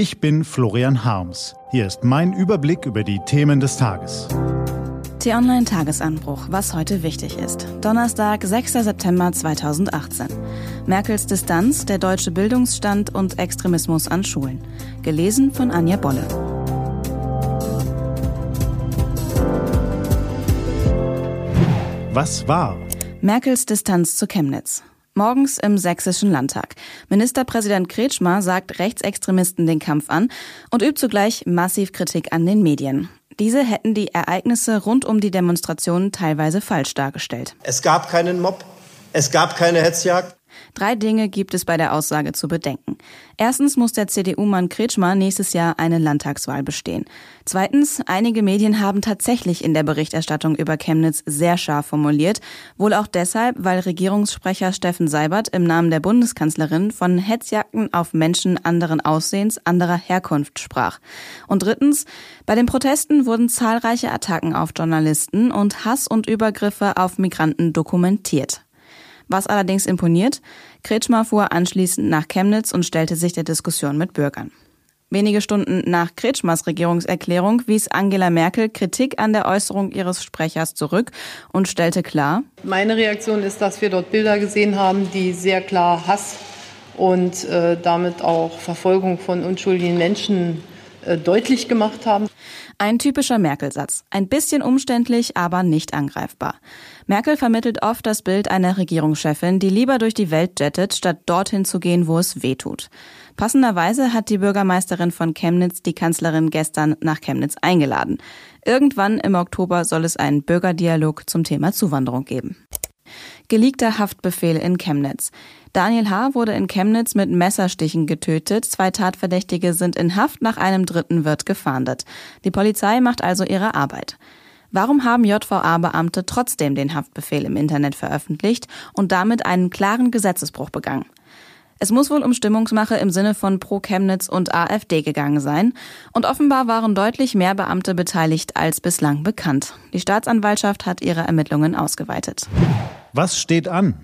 Ich bin Florian Harms. Hier ist mein Überblick über die Themen des Tages. T-Online Tagesanbruch, was heute wichtig ist. Donnerstag, 6. September 2018. Merkels Distanz, der deutsche Bildungsstand und Extremismus an Schulen. Gelesen von Anja Bolle. Was war? Merkels Distanz zu Chemnitz. Morgens im Sächsischen Landtag. Ministerpräsident Kretschmer sagt Rechtsextremisten den Kampf an und übt zugleich massiv Kritik an den Medien. Diese hätten die Ereignisse rund um die Demonstrationen teilweise falsch dargestellt. Es gab keinen Mob, es gab keine Hetzjagd. Drei Dinge gibt es bei der Aussage zu bedenken. Erstens muss der CDU-Mann Kretschmer nächstes Jahr eine Landtagswahl bestehen. Zweitens, einige Medien haben tatsächlich in der Berichterstattung über Chemnitz sehr scharf formuliert, wohl auch deshalb, weil Regierungssprecher Steffen Seibert im Namen der Bundeskanzlerin von Hetzjagden auf Menschen anderen Aussehens, anderer Herkunft sprach. Und drittens, bei den Protesten wurden zahlreiche Attacken auf Journalisten und Hass und Übergriffe auf Migranten dokumentiert. Was allerdings imponiert, Kretschmer fuhr anschließend nach Chemnitz und stellte sich der Diskussion mit Bürgern. Wenige Stunden nach Kretschmers Regierungserklärung wies Angela Merkel Kritik an der Äußerung ihres Sprechers zurück und stellte klar, meine Reaktion ist, dass wir dort Bilder gesehen haben, die sehr klar Hass und äh, damit auch Verfolgung von unschuldigen Menschen deutlich gemacht haben. Ein typischer Merkel-Satz. Ein bisschen umständlich, aber nicht angreifbar. Merkel vermittelt oft das Bild einer Regierungschefin, die lieber durch die Welt jettet, statt dorthin zu gehen, wo es weh tut. Passenderweise hat die Bürgermeisterin von Chemnitz die Kanzlerin gestern nach Chemnitz eingeladen. Irgendwann im Oktober soll es einen Bürgerdialog zum Thema Zuwanderung geben. Geleakter Haftbefehl in Chemnitz. Daniel H. wurde in Chemnitz mit Messerstichen getötet. Zwei Tatverdächtige sind in Haft, nach einem dritten wird gefahndet. Die Polizei macht also ihre Arbeit. Warum haben JVA-Beamte trotzdem den Haftbefehl im Internet veröffentlicht und damit einen klaren Gesetzesbruch begangen? Es muss wohl um Stimmungsmache im Sinne von Pro Chemnitz und AfD gegangen sein. Und offenbar waren deutlich mehr Beamte beteiligt als bislang bekannt. Die Staatsanwaltschaft hat ihre Ermittlungen ausgeweitet. Was steht an?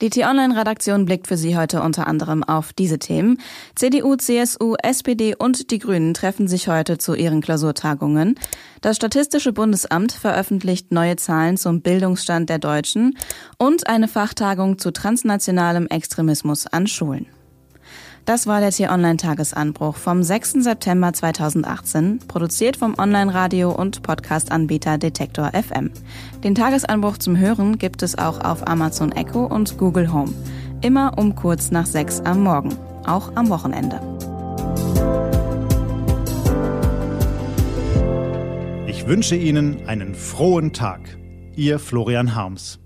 Die T-Online-Redaktion blickt für Sie heute unter anderem auf diese Themen. CDU, CSU, SPD und die Grünen treffen sich heute zu ihren Klausurtagungen. Das Statistische Bundesamt veröffentlicht neue Zahlen zum Bildungsstand der Deutschen und eine Fachtagung zu transnationalem Extremismus an Schulen. Das war der T-Online-Tagesanbruch vom 6. September 2018, produziert vom Online-Radio- und Podcast-Anbieter Detektor FM. Den Tagesanbruch zum Hören gibt es auch auf Amazon Echo und Google Home. Immer um kurz nach sechs am Morgen, auch am Wochenende. Ich wünsche Ihnen einen frohen Tag. Ihr Florian Harms.